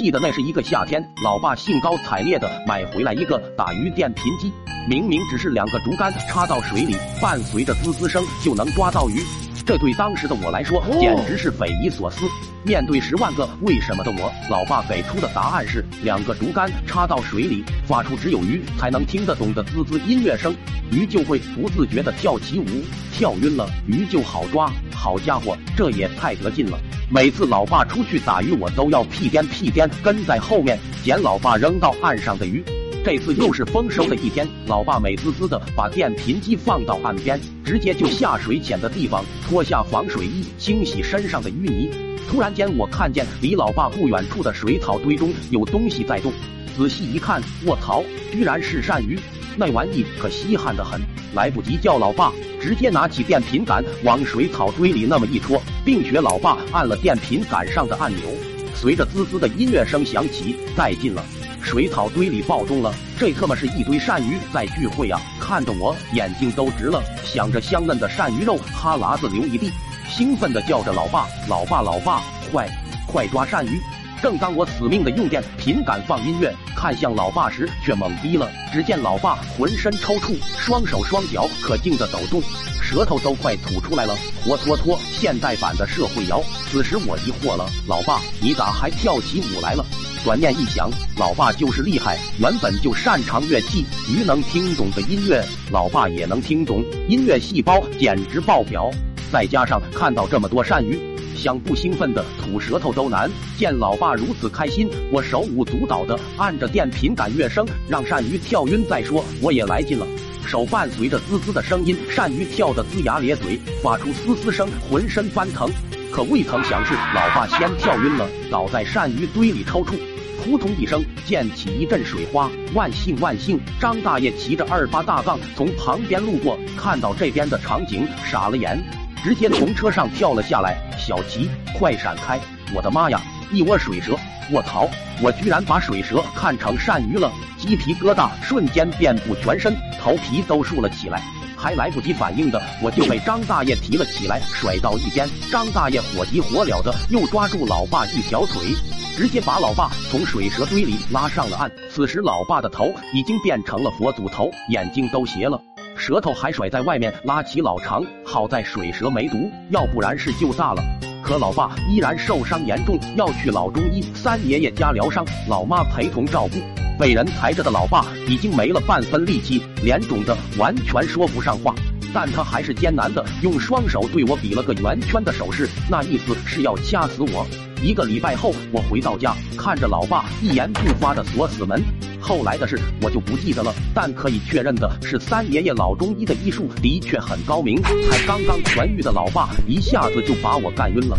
记得那是一个夏天，老爸兴高采烈的买回来一个打鱼电频机，明明只是两个竹竿插到水里，伴随着滋滋声就能抓到鱼。这对当时的我来说简直是匪夷所思。面对十万个为什么的我，老爸给出的答案是：两个竹竿插到水里，发出只有鱼才能听得懂的滋滋音乐声，鱼就会不自觉的跳起舞，跳晕了，鱼就好抓。好家伙，这也太得劲了！每次老爸出去打鱼，我都要屁颠屁颠跟在后面捡老爸扔到岸上的鱼。这次又是丰收的一天，老爸美滋滋的把电瓶机放到岸边，直接就下水浅的地方脱下防水衣清洗身上的淤泥。突然间，我看见离老爸不远处的水草堆中有东西在动，仔细一看，卧槽，居然是鳝鱼！那玩意可稀罕的很，来不及叫老爸，直接拿起电瓶杆往水草堆里那么一戳，并学老爸按了电瓶杆上的按钮，随着滋滋的音乐声响起，带劲了。水草堆里暴动了，这特么是一堆鳝鱼在聚会啊！看得我眼睛都直了，想着香嫩的鳝鱼肉，哈喇子流一地，兴奋的叫着老爸，老爸，老爸，快快抓鳝鱼！正当我死命的用电瓶杆放音乐，看向老爸时，却懵逼了。只见老爸浑身抽搐，双手双脚可劲的抖动，舌头都快吐出来了，活脱脱现代版的社会摇。此时我疑惑了，老爸，你咋还跳起舞来了？转念一想，老爸就是厉害，原本就擅长乐器，鱼能听懂的音乐，老爸也能听懂，音乐细胞简直爆表。再加上看到这么多鳝鱼，想不兴奋的吐舌头都难。见老爸如此开心，我手舞足蹈的按着电瓶杆乐声，让鳝鱼跳晕再说。我也来劲了，手伴随着滋滋的声音，鳝鱼跳得龇牙咧嘴，发出嘶嘶声，浑身翻腾。可未曾想是，老爸先跳晕了，倒在鳝鱼堆里抽搐。扑通一声，溅起一阵水花。万幸万幸！张大爷骑着二八大杠从旁边路过，看到这边的场景，傻了眼，直接从车上跳了下来。小齐，快闪开！我的妈呀，一窝水蛇！卧槽，我居然把水蛇看成鳝鱼了，鸡皮疙瘩瞬间遍布全身，头皮都竖了起来。还来不及反应的，我就被张大爷提了起来，甩到一边。张大爷火急火燎的又抓住老爸一条腿。直接把老爸从水蛇堆里拉上了岸。此时，老爸的头已经变成了佛祖头，眼睛都斜了，舌头还甩在外面，拉起老长。好在水蛇没毒，要不然是就炸了。可老爸依然受伤严重，要去老中医三爷爷家疗伤，老妈陪同照顾。被人抬着的老爸已经没了半分力气，脸肿的完全说不上话。但他还是艰难的用双手对我比了个圆圈的手势，那意思是要掐死我。一个礼拜后，我回到家，看着老爸一言不发的锁死门。后来的事我就不记得了，但可以确认的是，三爷爷老中医的医术的确很高明。才刚刚痊愈的老爸一下子就把我干晕了。